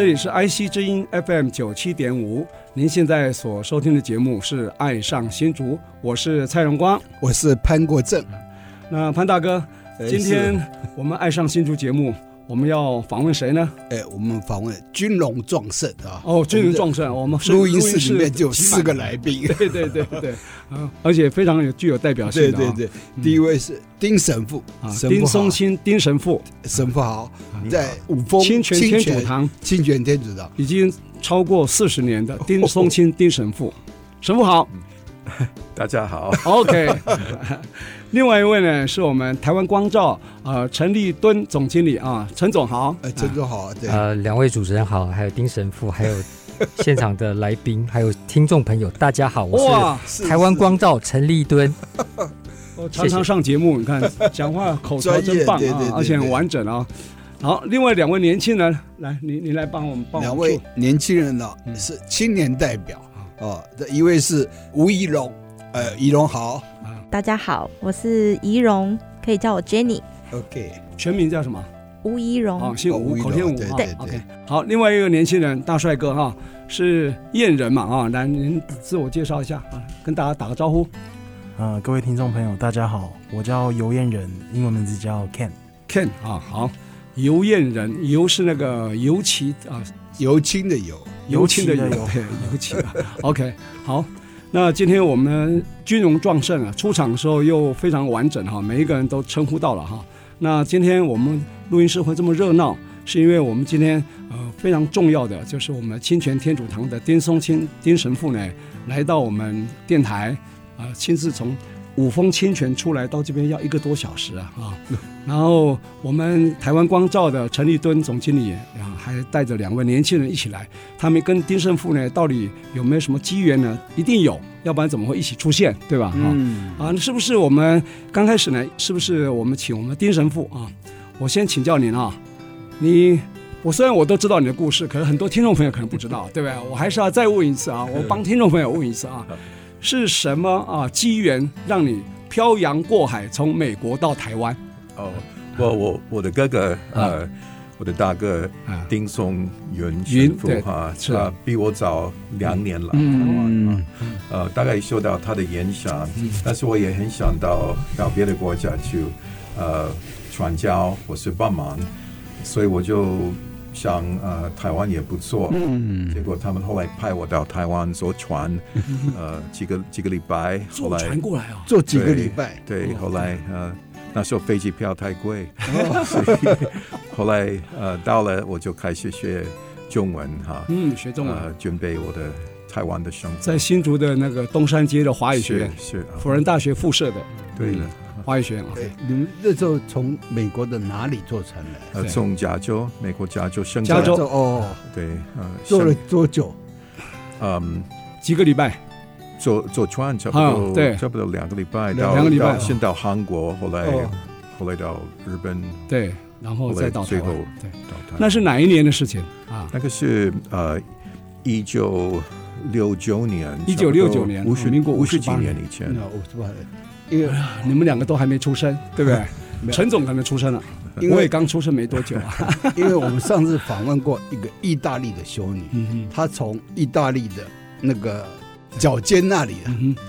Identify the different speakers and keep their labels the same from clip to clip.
Speaker 1: 这里是 IC 之音 FM 九七点五，您现在所收听的节目是《爱上新竹》，我是蔡荣光，
Speaker 2: 我是潘国正。
Speaker 1: 那潘大哥，今天我们《爱上新竹》节目。我们要访问谁呢？
Speaker 2: 哎，我们访问军龙壮盛啊！
Speaker 1: 哦，军龙壮盛，我们
Speaker 2: 录音室里面就有四个来宾，
Speaker 1: 对对对对，而且非常有具有代表性。
Speaker 2: 对对对，第一位是丁神父啊，
Speaker 1: 丁松青丁神父，
Speaker 2: 神父好，在五峰
Speaker 1: 清泉天主堂，
Speaker 2: 清泉天主堂。
Speaker 1: 已经超过四十年的丁松青丁神父，神父好。
Speaker 3: 大家好
Speaker 1: ，OK。另外一位呢，是我们台湾光照呃陈立敦总经理啊，陈总好，
Speaker 2: 哎，陈总好，对，
Speaker 4: 呃，两位主持人好，还有丁神父，还有 现场的来宾，还有听众朋友，大家好，我是台湾光照陈立敦，
Speaker 1: 我 常常上节目，你看 讲话口才真棒啊，而且很完整啊。好，另外两位年轻人，来，你你来帮我们帮。
Speaker 2: 两位年轻人呢，是青年代表。啊，这一位是吴怡龙，呃，怡龙好，
Speaker 5: 大家好，我是怡蓉，可以叫我 Jenny。
Speaker 2: OK，
Speaker 1: 全名叫什么？
Speaker 5: 吴怡蓉。
Speaker 1: 哦，姓吴，口天吴。
Speaker 2: 对
Speaker 1: 对 OK，好，另外一个年轻人，大帅哥哈，是燕人嘛啊，来，您自我介绍一下啊，跟大家打个招呼。
Speaker 6: 啊，各位听众朋友，大家好，我叫游燕人，英文名字叫 Ken。
Speaker 1: Ken 啊，好，游燕人，游是那个尤其啊。
Speaker 2: 尤青的尤，
Speaker 1: 尤青的油，油漆。OK，好，那今天我们军容壮盛啊，出场的时候又非常完整哈，每一个人都称呼到了哈。那今天我们录音室会这么热闹，是因为我们今天呃非常重要的，就是我们清泉天主堂的丁松清丁神父呢，来到我们电台啊，亲自从。五峰清泉出来到这边要一个多小时啊啊！然后我们台湾光照的陈立敦总经理啊，还带着两位年轻人一起来。他们跟丁神父呢，到底有没有什么机缘呢？一定有，要不然怎么会一起出现，对吧？嗯啊，是不是我们刚开始呢？是不是我们请我们丁神父啊？我先请教您啊，你我虽然我都知道你的故事，可是很多听众朋友可能不知道，对不对？我还是要再问一次啊，我帮听众朋友问一次啊。是什么啊机缘让你漂洋过海从美国到台湾？
Speaker 3: 哦，我我我的哥哥呃，我的大哥丁松云神父哈，是啊，比我早两年来。嗯呃，大概受到他的影响，但是我也很想到到别的国家去呃传教或是帮忙，所以我就。想呃，台湾也不错，嗯，结果他们后来派我到台湾坐船，呃，几个几个礼拜，后来
Speaker 1: 坐船过来啊，
Speaker 2: 坐几个礼拜，
Speaker 3: 对，后来呃，那时候飞机票太贵，所以后来呃，到了我就开始学中文哈，
Speaker 1: 嗯，学中文，
Speaker 3: 准备我的台湾的生活，
Speaker 1: 在新竹的那个东山街的华语学院，是辅仁大学附设的，
Speaker 3: 对了。
Speaker 1: 华语学院，
Speaker 2: 对，你们那时候从美国的哪里坐船来？
Speaker 3: 呃，从加州，美国加州，圣
Speaker 1: 加州
Speaker 2: 哦，
Speaker 3: 对，呃，
Speaker 2: 坐了多久？
Speaker 3: 嗯，
Speaker 1: 几个礼拜？
Speaker 3: 坐坐船差不多，对，差不多两个礼拜，到两个礼拜，先到韩国，后来后来到日本，
Speaker 1: 对，然后再到最后，对，那是哪一年的事情？啊？
Speaker 3: 那个是呃，一九六九年，
Speaker 1: 一九六九年，
Speaker 3: 五十民国五十几年以前，
Speaker 2: 五十八年。
Speaker 1: 因为你们两个都还没出生，对不对？陈总可能出生了，我也刚出生没多久啊。
Speaker 2: 因为我们上次访问过一个意大利的修女，她从意大利的那个脚尖那里，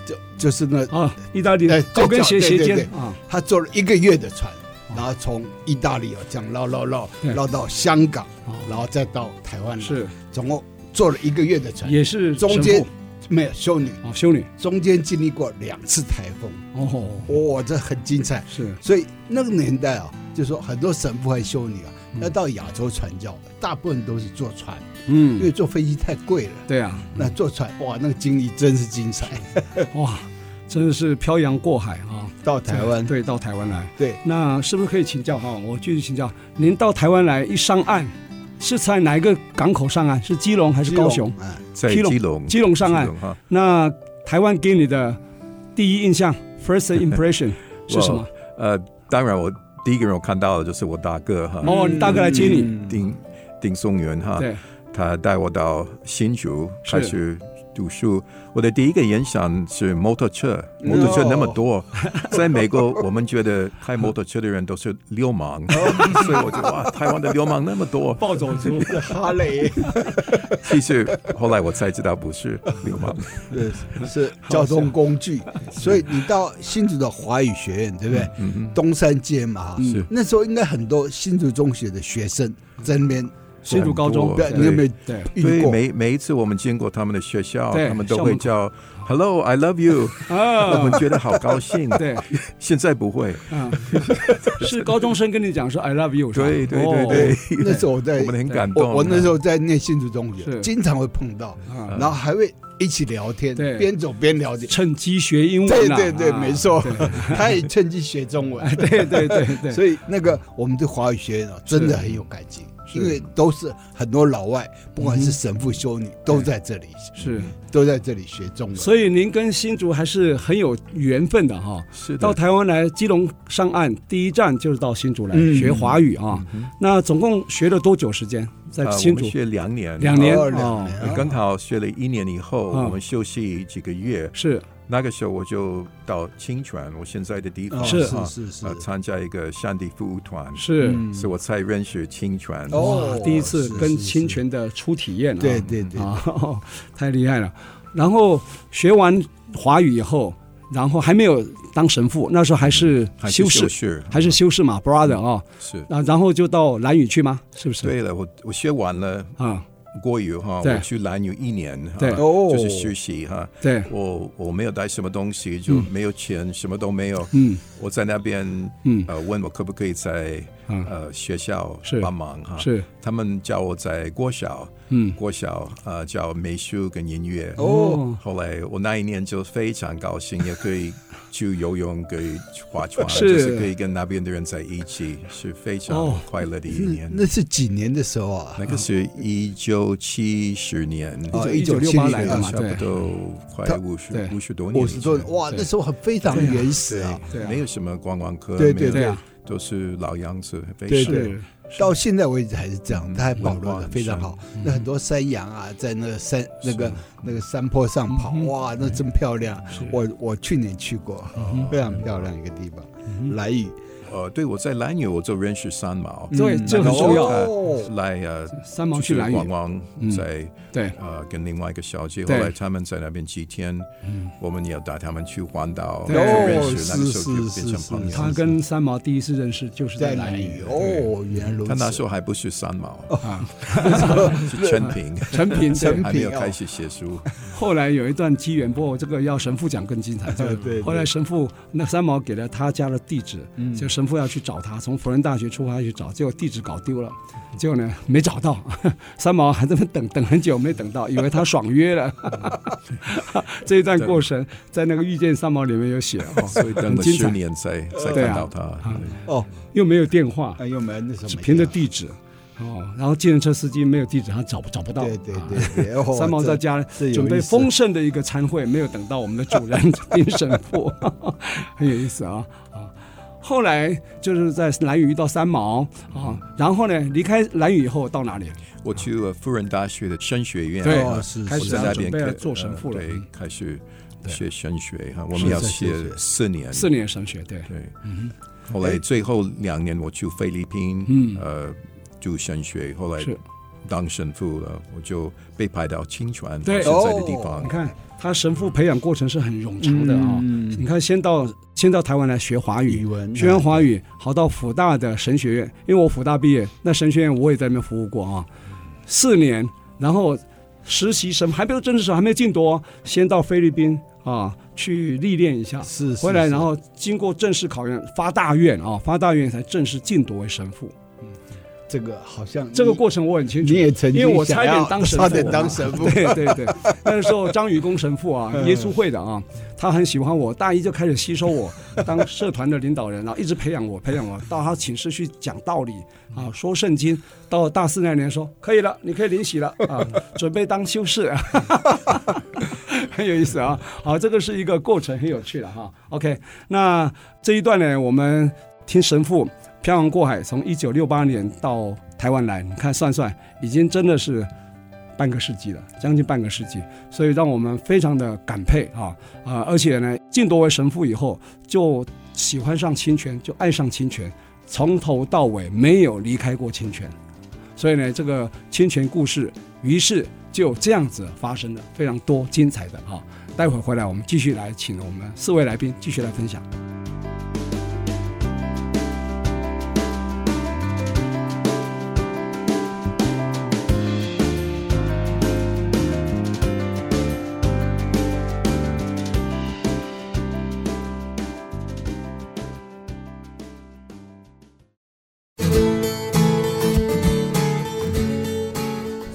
Speaker 2: 就就是那
Speaker 1: 啊，意大利的高跟鞋鞋尖啊，
Speaker 2: 她坐了一个月的船，然后从意大利啊这样绕绕绕绕到香港，然后再到台湾，是。总共坐了一个月的船，
Speaker 1: 也是
Speaker 2: 中间。没有修女。
Speaker 1: 哦，修女。
Speaker 2: 中间经历过两次台风。哦，哇，这很精彩。是，所以那个年代啊，就说很多神父和修女啊，要到亚洲传教，大部分都是坐船，嗯，因为坐飞机太贵了。
Speaker 1: 对啊，
Speaker 2: 那坐船哇，那个经历真是精彩，
Speaker 1: 哇，真的是漂洋过海啊，
Speaker 2: 到台湾，
Speaker 1: 对，到台湾来，
Speaker 2: 对，
Speaker 1: 那是不是可以请教哈？我继续请教，您到台湾来一上岸，是在哪一个港口上岸？是基隆还是高雄？
Speaker 3: 在基隆，
Speaker 1: 基隆上岸。那台湾给你的第一印象，first impression 是什么？
Speaker 3: 呃，当然我。第一个人我看到的就是我大哥哈，
Speaker 1: 哦，你大哥来接你，
Speaker 3: 丁丁松元哈，对，他带我到新竹开始读书。我的第一个印象是摩托车，摩托车那么多，在美国我们觉得开 摩托车的人都是流氓，所以我觉得哇，台湾的流氓那么多，
Speaker 1: 暴走族哈雷。
Speaker 3: 其实后来我才知道不是流氓，
Speaker 2: 是交通工具。所以你到新竹的华语学院，对不对？东山街嘛，是那时候应该很多新竹中学的学生在那边。
Speaker 1: 新竹高中，
Speaker 2: 对，你有没有
Speaker 3: 对？对，每每一次我们经过他们的学校，他们都会叫 “Hello, I love you”，我们觉得好高兴。对，现在不会。
Speaker 1: 是高中生跟你讲说 “I love you”，
Speaker 3: 对对对对。
Speaker 2: 那时候我在，
Speaker 3: 我们很感动。
Speaker 2: 我那时候在念新竹中学，经常会碰到，然后还会一起聊天，边走边聊天，
Speaker 1: 趁机学英文。
Speaker 2: 对对对，没错，他也趁机学中文。
Speaker 1: 对对对对，
Speaker 2: 所以那个我们对华语学院真的很有感情。因为都是很多老外，不管是神父、修女，都在这里，
Speaker 1: 是
Speaker 2: 都在这里学中文。
Speaker 1: 所以您跟新竹还是很有缘分的哈。是到台湾来，基隆上岸，第一站就是到新竹来学华语啊。那总共学了多久时间？在新竹
Speaker 3: 学两年，
Speaker 1: 两年
Speaker 3: 哦，刚好学了一年以后，我们休息几个月。
Speaker 1: 是。
Speaker 3: 那个时候我就到清泉，我现在的地方
Speaker 1: 是
Speaker 3: 是是，参加一个山地服务团，
Speaker 1: 是，
Speaker 3: 是我才认识清泉
Speaker 1: 哦，第一次跟清泉的初体验，
Speaker 2: 对对对，
Speaker 1: 太厉害了。然后学完华语以后，然后还没有当神父，那时候还是修士，还是修士嘛，brother 啊，是，然后就到兰屿去吗？是不是？
Speaker 3: 对了，我我学完了啊。国语哈，我去兰屿一年，哈，就是学习哈。对，我我没有带什么东西，就没有钱，什么都没有。嗯，我在那边，嗯，呃，问我可不可以在呃学校帮忙哈。是，他们叫我在国小，嗯，国小呃教美术跟音乐。哦，后来我那一年就非常高兴，也可以。去游泳，可以划船，就是可以跟那边的人在一起，是非常快乐的一年。
Speaker 2: 那是几年的时候啊？
Speaker 3: 那个是一九七十年，
Speaker 1: 一九六八来的嘛，
Speaker 3: 差不多快五十五十多年。
Speaker 2: 五十多年，哇，那时候很非常原始啊，
Speaker 3: 没有什么观光客，
Speaker 2: 对对对，
Speaker 3: 都是老样子，
Speaker 2: 对对。到现在为止还是这样，它还保留的非常好。那很多山羊啊，在那个山那个那个山坡上跑，哇，那真漂亮。我我去年去过，非常漂亮一个地方，来屿。
Speaker 3: 呃，对，我在兰屿，我就认识三毛，
Speaker 1: 对，这很重要。
Speaker 3: 来呃，
Speaker 1: 三毛去兰屿，
Speaker 3: 逛逛，在对，呃，跟另外一个小姐，后来他们在那边几天，我们也要带他们去环岛，就认识，那个时候就变成朋友。
Speaker 1: 他跟三毛第一次认识就是在兰屿，
Speaker 2: 哦，原来如此。
Speaker 3: 他那时候还不是三毛啊，是陈平，
Speaker 1: 陈平，陈平
Speaker 3: 还没有开始写书。
Speaker 1: 后来有一段机缘，不过这个要神父讲更精彩。对对。后来神父那三毛给了他家的地址，就是。神父要去找他，从辅仁大学出发去找，结果地址搞丢了，结果呢没找到，三毛还在那等等很久没等到，以为他爽约了。这一段过程在那个遇见三毛里面有写哦，
Speaker 3: 所以等了十年才才看到他。
Speaker 1: 哦，又没有电话，
Speaker 2: 又没那什么，
Speaker 1: 只凭着地址。哦，然后计程车司机没有地址，他找找不到。
Speaker 2: 对对对，
Speaker 1: 三毛在家准备丰盛的一个餐会，没有等到我们的主人丁神父，很有意思啊啊。后来就是在蓝屿遇到三毛啊，然后呢离开蓝屿以后到哪里？
Speaker 3: 我去了辅仁大学的神学院，
Speaker 1: 对，开始在那边做神父了，
Speaker 3: 对，开始学神学哈，我们要学四年，
Speaker 1: 四年神学，对。
Speaker 3: 对。嗯后来最后两年我去菲律宾，嗯，呃，读神学，后来当神父了，我就被派到清泉现在的地方。
Speaker 1: 你看他神父培养过程是很冗长的啊，你看先到。先到台湾来学华语，学完华语，好到辅大的神学院，因为我辅大毕业，那神学院我也在那边服务过啊，四年，然后实习生还没有正式，还没有进铎，先到菲律宾啊去历练一下，是回来，然后经过正式考验，发大愿啊，发大愿才正式进铎为神父。
Speaker 2: 这个好像
Speaker 1: 这个过程我很清楚，
Speaker 2: 你也曾经
Speaker 1: 因为我差点当神父，
Speaker 2: 差点当神父，
Speaker 1: 对对对。那个时候张宇公神父啊，耶稣会的啊，他很喜欢我，大一就开始吸收我 当社团的领导人，然后一直培养我，培养我到他寝室去讲道理啊，说圣经。到大四那年说可以了，你可以领洗了啊，准备当修士，很有意思啊。好，这个是一个过程，很有趣的哈。OK，那这一段呢，我们听神父。漂洋过海，从一九六八年到台湾来，你看算算，已经真的是半个世纪了，将近半个世纪，所以让我们非常的感佩啊啊！而且呢，晋铎为神父以后，就喜欢上清泉，就爱上清泉，从头到尾没有离开过清泉，所以呢，这个清泉故事，于是就这样子发生了非常多精彩的哈。待会儿回来，我们继续来请我们四位来宾继续来分享。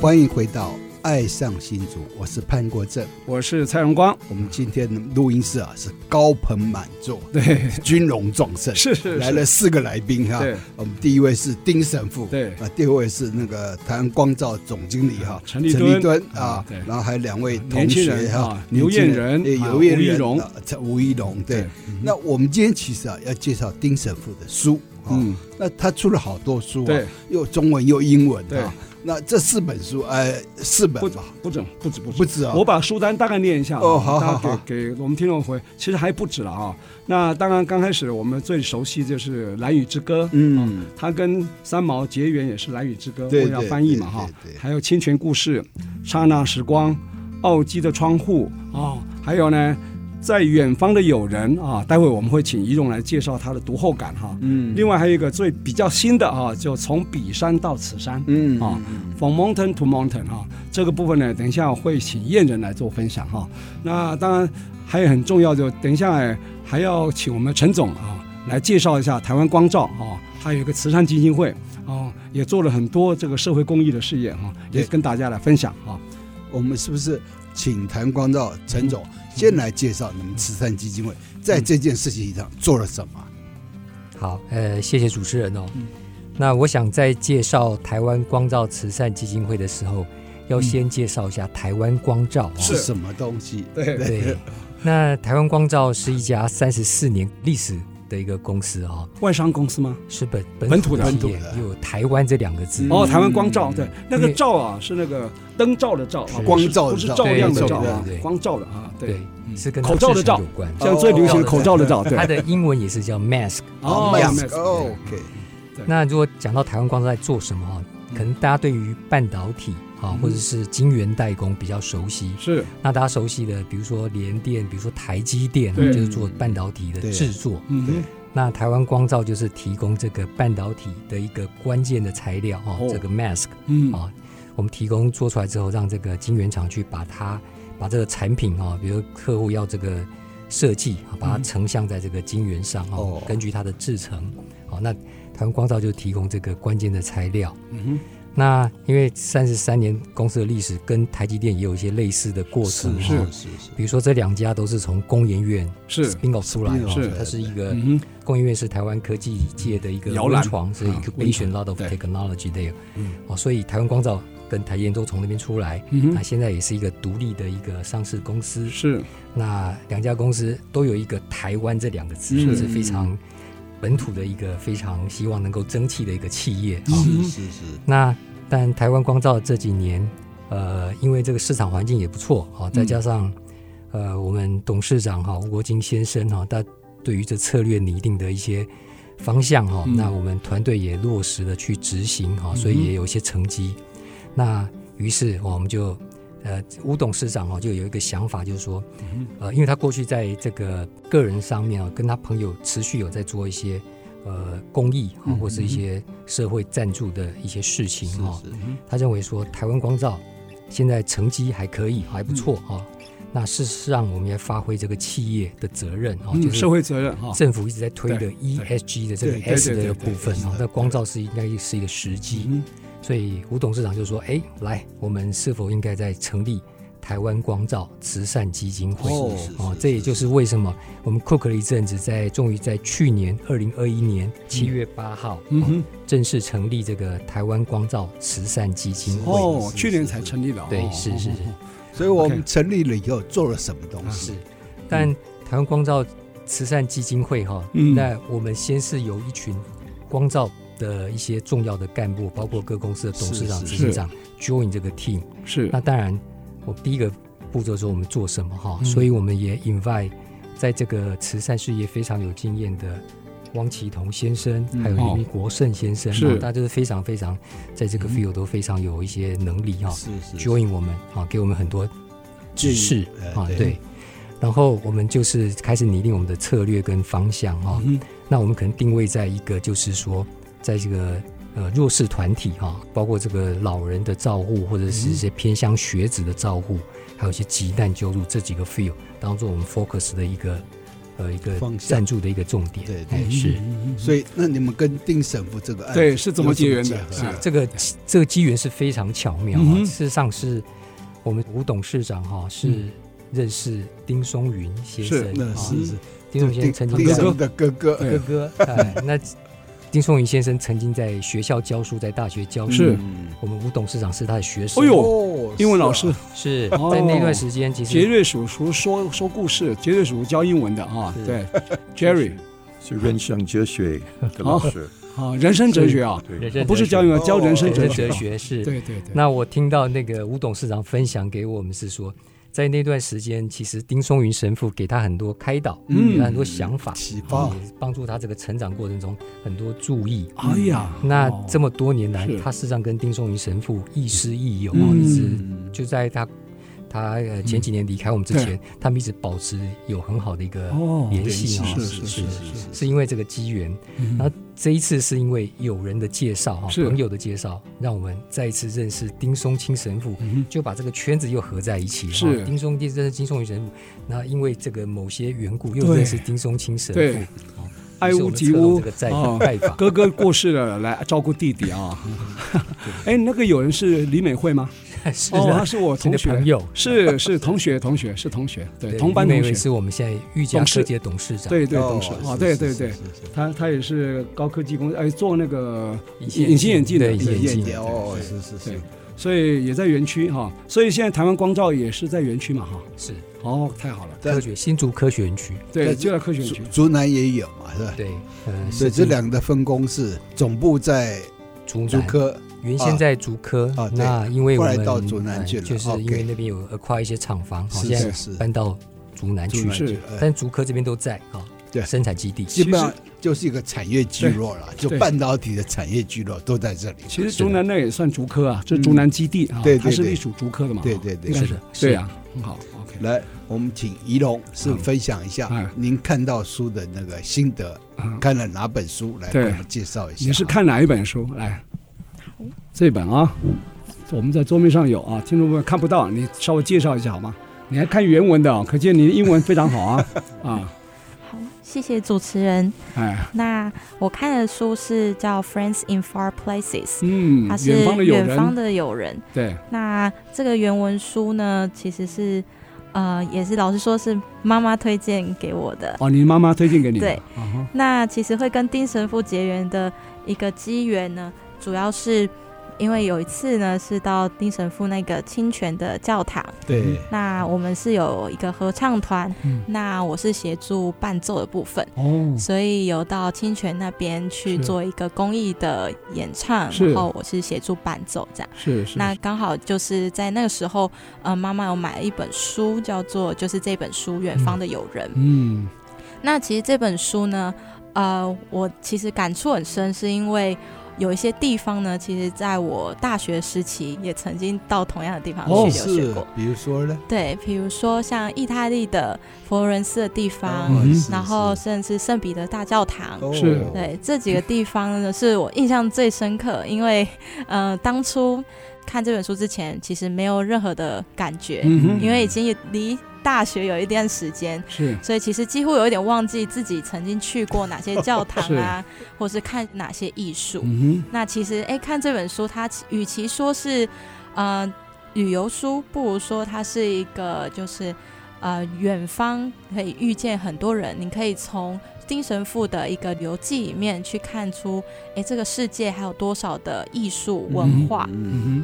Speaker 2: 欢迎回到《爱上新竹》，我是潘国正，
Speaker 1: 我是蔡荣光。
Speaker 2: 我们今天的录音室啊是高朋满座，
Speaker 1: 对，
Speaker 2: 军容壮盛，
Speaker 1: 是是，是。
Speaker 2: 来了四个来宾哈。对，我们第一位是丁神父，
Speaker 1: 对。
Speaker 2: 啊，第二位是那个台湾光照总经理哈
Speaker 1: 陈立敦。
Speaker 2: 啊，对，然后还有两位同学哈，
Speaker 1: 刘彦仁、
Speaker 2: 刘彦仁、
Speaker 1: 吴
Speaker 2: 吴一龙，对。那我们今天其实啊要介绍丁神父的书，嗯，那他出了好多书，
Speaker 1: 对，
Speaker 2: 又中文又英文，
Speaker 1: 对。
Speaker 2: 那这四本书，呃，四本吧，
Speaker 1: 不止，不止，不止，
Speaker 2: 不止啊！
Speaker 1: 我把书单大概念一下
Speaker 2: 哦，好好好，
Speaker 1: 给给我们听众回，其实还不止了啊。那当然，刚开始我们最熟悉就是《蓝雨之歌》，嗯，他跟三毛结缘也是《蓝雨之歌》，我要翻译嘛哈。还有《清泉故事》、《刹那时光》、《奥基的窗户》啊，还有呢。在远方的友人啊，待会我们会请宜容来介绍他的读后感哈。嗯，另外还有一个最比较新的啊，就从彼山到此山，嗯啊，From Mountain to Mountain 哈，这个部分呢，等一下会请燕人来做分享哈。那当然还有很重要，就等一下哎，还要请我们陈总啊来介绍一下台湾光照啊，还有一个慈善基金会啊，也做了很多这个社会公益的事业哈，也跟大家来分享啊。
Speaker 2: 我们是不是请谭光照陈总？先来介绍你们慈善基金会在这件事情上做了什么？
Speaker 4: 好，呃，谢谢主持人哦。嗯、那我想在介绍台湾光照慈善基金会的时候，要先介绍一下台湾光照
Speaker 2: 是什么东西。
Speaker 1: 对对。
Speaker 4: 那台湾光照是一家三十四年历史的一个公司啊，
Speaker 1: 外商公司吗？
Speaker 4: 是本
Speaker 1: 本土的，
Speaker 4: 本土的，有台湾这两个字。
Speaker 1: 哦，台湾光照，对，那个照啊是那个灯照的照，
Speaker 2: 光照
Speaker 1: 不是照亮的照啊，光照的啊。
Speaker 4: 对，是跟
Speaker 1: 口罩的罩
Speaker 4: 有关，
Speaker 1: 像最流行的口罩的罩，
Speaker 4: 它的英文也是叫 mask。
Speaker 1: 哦
Speaker 2: ，OK。
Speaker 4: 那如果讲到台湾光照在做什么哈，可能大家对于半导体啊或者是晶圆代工比较熟悉。
Speaker 1: 是。
Speaker 4: 那大家熟悉的，比如说联电，比如说台积电，就是做半导体的制作。嗯。那台湾光照就是提供这个半导体的一个关键的材料哦，这个 mask。嗯。啊，我们提供做出来之后，让这个晶圆厂去把它。把这个产品啊，比如客户要这个设计啊，把它成像在这个晶圆上哦，根据它的制成，好，那台湾光照就提供这个关键的材料。嗯哼，那因为三十三年公司的历史，跟台积电也有一些类似的过程，
Speaker 1: 是是是。
Speaker 4: 比如说这两家都是从工研院
Speaker 1: 是
Speaker 4: spin off 出来的，是它是一个工研院是台湾科技界的一个摇篮，是 incubation lot of technology there。嗯，哦，所以台湾光照。跟台积电都从那边出来，嗯、哼那现在也是一个独立的一个上市公司。
Speaker 1: 是，
Speaker 4: 那两家公司都有一个台湾这两个字，是非常本土的一个非常希望能够争气的一个企业。
Speaker 2: 是是是。
Speaker 4: 那但台湾光照这几年，呃，因为这个市场环境也不错啊，再加上、嗯、呃，我们董事长哈吴国金先生哈，他对于这策略拟定的一些方向哈，嗯、那我们团队也落实了去执行哈，所以也有一些成绩。那于是我们就，呃，吴董事长哦，就有一个想法，就是说，呃，因为他过去在这个个人上面啊，跟他朋友持续有在做一些呃公益啊，或是一些社会赞助的一些事情哈。他认为说，台湾光照现在成绩还可以，还不错哈。那事实上，我们要发挥这个企业的责任啊，就是
Speaker 1: 社会责任哈。
Speaker 4: 政府一直在推的 ESG 的这个 S 的部分啊，那光照是应该是一个时机。所以吴董事长就说：“哎，来，我们是否应该在成立台湾光照慈善基金会？哦，这也就是为什么我们 cook 了一阵子，在终于在去年二零二一年七月八号，嗯，正式成立这个台湾光照慈善基金会。
Speaker 1: 哦，去年才成立的。
Speaker 4: 对，是是是。”
Speaker 2: 所以我们成立了以后做了什么东西？
Speaker 4: 是，但台湾光照慈善基金会哈，嗯那我们先是有一群光罩的一些重要的干部，包括各公司的董事长、执行长 join 这个 team。
Speaker 1: 是，
Speaker 4: 那当然，我第一个步骤说我们做什么哈，所以我们也 invite 在这个慈善事业非常有经验的。汪奇彤先生，还有林国胜先生，是大家都是非常非常在这个 field 都非常有一些能力哈。是是，join 我们啊，给我们很多知识啊，对。然后我们就是开始拟定我们的策略跟方向哈。那我们可能定位在一个，就是说，在这个呃弱势团体哈，包括这个老人的照护，或者是一些偏乡学子的照护，还有一些急难救助这几个 field 当做我们 focus 的一个。呃，一个赞助的一个重点，
Speaker 2: 对对是，所以那你们跟丁神父这个案
Speaker 1: 对是怎么结缘的？
Speaker 4: 是。这个这个机缘是非常巧妙啊。事实上是我们吴董事长哈是认识丁松云先生
Speaker 2: 是是
Speaker 4: 丁松云先生曾经
Speaker 2: 丁松的哥哥
Speaker 4: 哥哥哎那。丁松云先生曾经在学校教书，在大学教书。是，我们吴董事长是他的学生。
Speaker 1: 哎呦，英文老师
Speaker 4: 是在那段时间，其实
Speaker 1: 杰瑞叔叔说说故事，杰瑞叔叔教英文的啊。对，Jerry
Speaker 3: 是人生哲学的老师。
Speaker 1: 啊，人生哲学啊，不是教英文，教人生哲
Speaker 4: 哲学是。
Speaker 1: 对对对。
Speaker 4: 那我听到那个吴董事长分享给我们是说。在那段时间，其实丁松云神父给他很多开导，嗯，给他很多想法，启发，帮助他这个成长过程中很多注意。
Speaker 1: 哎呀，
Speaker 4: 那这么多年来，他事实上跟丁松云神父亦师亦友啊，一直就在他。他呃前几年离开我们之前，他们一直保持有很好的一个联系啊，是是是是，是因为这个机缘。然后这一次是因为友人的介绍哈，朋友的介绍，让我们再一次认识丁松青神父，就把这个圈子又合在一起。是丁松丁，这是丁松云神父。那因为这个某些缘故，又认识丁松青神父。
Speaker 1: 爱屋及乌，哥哥过世了，来照顾弟弟啊。哎，那个友人是李美惠吗？
Speaker 4: 是，
Speaker 1: 他是我同学。
Speaker 4: 朋友，
Speaker 1: 是是同学，同学是同学，对，同班同学。
Speaker 4: 是我们现在玉江科技董事长，
Speaker 1: 对对董事。啊，对对对，他他也是高科技公司，哎，做那个隐形眼镜的眼镜。
Speaker 2: 哦，是是是，
Speaker 1: 所以也在园区哈，所以现在台湾光照也是在园区嘛哈，
Speaker 4: 是，
Speaker 1: 哦，太好了，
Speaker 4: 科学新竹科学园区，
Speaker 1: 对，就在科学园区，
Speaker 2: 竹南也有嘛，是吧？
Speaker 4: 对，
Speaker 2: 嗯，所以这两个分工是总部在竹科。
Speaker 4: 原先在竹科，那因为我们
Speaker 2: 到竹南去了，
Speaker 4: 就是因为那边有 acquire 一些厂房，好像搬到竹南去。是，但竹科这边都在啊，对，生产基地。
Speaker 2: 基本上就是一个产业聚落了，就半导体的产业聚落都在这里。
Speaker 1: 其实竹南那也算竹科啊，这竹南基地啊，对，它是隶属竹科的嘛。
Speaker 2: 对对对，
Speaker 4: 是。的，
Speaker 1: 对啊，很好。OK，
Speaker 2: 来，我们请仪龙是分享一下？您看到书的那个心得，看了哪本书来给我们介绍一下？
Speaker 1: 你是看哪一本书？来？这本啊，我们在桌面上有啊，听众朋友看不到，你稍微介绍一下好吗？你还看原文的，啊，可见你的英文非常好啊 啊！
Speaker 5: 好，谢谢主持人。哎，那我看的书是叫《Friends in Far Places》，嗯，它是远方的友人。
Speaker 1: 对，
Speaker 5: 那这个原文书呢，其实是呃，也是老实说是妈妈推荐给我的。
Speaker 1: 哦，你妈妈推荐给你的？
Speaker 5: 对。Uh huh. 那其实会跟丁神父结缘的一个机缘呢，主要是。因为有一次呢，是到丁神父那个清泉的教堂。
Speaker 1: 对。
Speaker 5: 那我们是有一个合唱团，嗯、那我是协助伴奏的部分。哦。所以有到清泉那边去做一个公益的演唱，然后我是协助伴奏这样。
Speaker 1: 是是。
Speaker 5: 那刚好就是在那个时候，呃，妈妈有买了一本书，叫做就是这本书《远方的友人》。嗯。嗯那其实这本书呢，呃，我其实感触很深，是因为。有一些地方呢，其实在我大学时期也曾经到同样的地方去留学过。
Speaker 2: 哦、比如说呢？
Speaker 5: 对，比如说像意大利的佛罗伦斯的地方，哦、然后甚至圣彼得大教堂。
Speaker 1: 是。
Speaker 5: 对，这几个地方呢，是我印象最深刻，因为 呃，当初看这本书之前，其实没有任何的感觉，嗯、因为已经离。大学有一段时间，
Speaker 1: 是，
Speaker 5: 所以其实几乎有一点忘记自己曾经去过哪些教堂啊，是或是看哪些艺术。
Speaker 1: 嗯、
Speaker 5: 那其实哎，看这本书，它与其说是呃旅游书，不如说它是一个就是呃远方可以遇见很多人，你可以从。丁神父的一个游记里面去看出，哎，这个世界还有多少的艺术文化？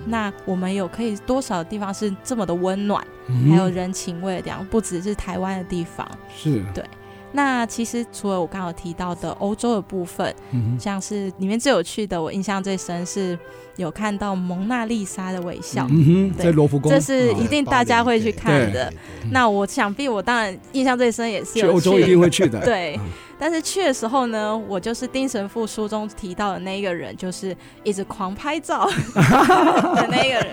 Speaker 5: 那我们有可以多少地方是这么的温暖，
Speaker 1: 嗯、
Speaker 5: 还有人情味的这样，不只是台湾的地方。
Speaker 1: 是
Speaker 5: 对。那其实除了我刚刚提到的欧洲的部分，
Speaker 1: 嗯、
Speaker 5: 像是里面最有趣的，我印象最深是有看到蒙娜丽莎的微笑，
Speaker 1: 嗯、在罗浮宫，
Speaker 5: 这是一定大家会去看的。那我想必我当然印象最深也是有
Speaker 1: 去欧洲一定会去的，
Speaker 5: 对。但是去的时候呢，我就是丁神父书中提到的那一个人，就是一直狂拍照 的那一个人，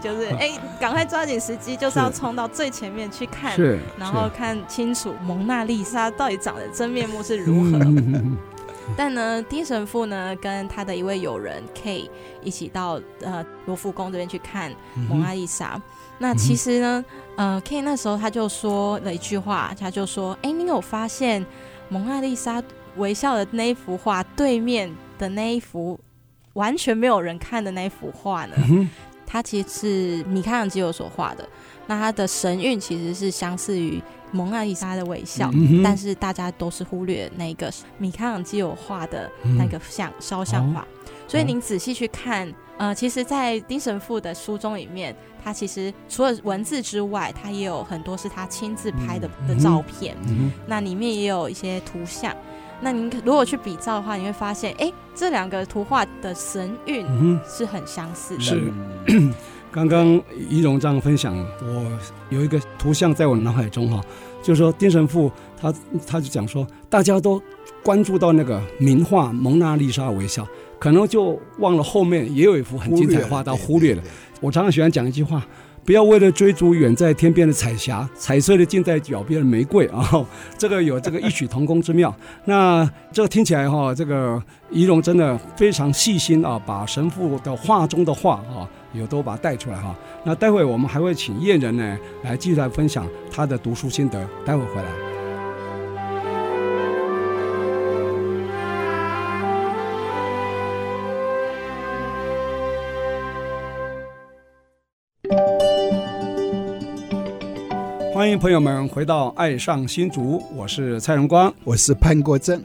Speaker 5: 就是哎，赶、欸、快抓紧时机，就是要冲到最前面去看，然后看清楚蒙娜丽莎到底长得真面目是如何。但呢，丁神父呢跟他的一位友人 K 一起到呃罗浮宫这边去看蒙娜丽莎。嗯、那其实呢，呃，K 那时候他就说了一句话，他就说：“哎、欸，你有发现？”蒙娜丽莎微笑的那一幅画，对面的那一幅完全没有人看的那一幅画呢？嗯、它其实是米开朗基罗所画的。那它的神韵其实是相似于蒙娜丽莎的微笑，嗯、但是大家都是忽略那个米开朗基罗画的那个像肖像画。嗯、所以您仔细去看，呃，其实，在丁神父的书中里面。他其实除了文字之外，他也有很多是他亲自拍的的照片。
Speaker 1: 嗯、
Speaker 5: 那里面也有一些图像。那您如果去比照的话，你会发现，哎，这两个图画的神韵是很相似的。
Speaker 1: 是，刚刚仪容这样分享，我有一个图像在我脑海中哈，就是说丁神父他他就讲说，大家都关注到那个名画《蒙娜丽莎微笑》，可能就忘了后面也有一幅很精彩的画，到忽略了。我常常喜欢讲一句话：不要为了追逐远在天边的彩霞，彩色的近在脚边的玫瑰啊！这个有这个异曲同工之妙。那这个听起来哈，这个仪容真的非常细心啊，把神父的画中的画啊，有都把它带出来哈。那待会我们还会请燕人呢来继续来分享他的读书心得。待会回来。欢迎朋友们回到《爱上新竹》，我是蔡荣光，
Speaker 2: 我是潘国正。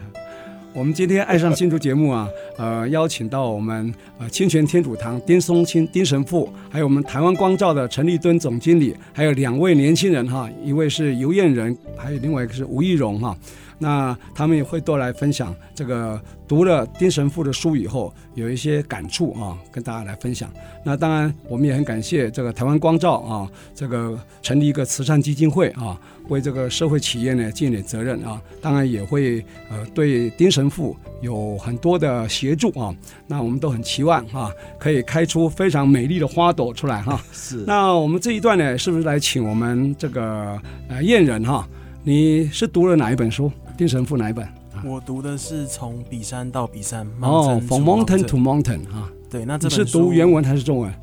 Speaker 1: 我们今天《爱上新竹》节目啊，呃，邀请到我们呃清泉天主堂丁松清丁神父，还有我们台湾光照的陈立敦总经理，还有两位年轻人哈，一位是尤燕仁，还有另外一个是吴义荣哈。那他们也会多来分享这个读了丁神父的书以后有一些感触啊，跟大家来分享。那当然，我们也很感谢这个台湾光照啊，这个成立一个慈善基金会啊，为这个社会企业呢尽点责任啊。当然也会呃对丁神父有很多的协助啊。那我们都很期望啊，可以开出非常美丽的花朵出来哈。
Speaker 2: 是。
Speaker 1: 那我们这一段呢，是不是来请我们这个呃燕人哈？你是读了哪一本书？丁神父哪一本？
Speaker 6: 我读的是从比山到比山。
Speaker 1: 哦，From Mountain to Mountain 啊。
Speaker 6: 对，那这本
Speaker 1: 是读原文还是中文？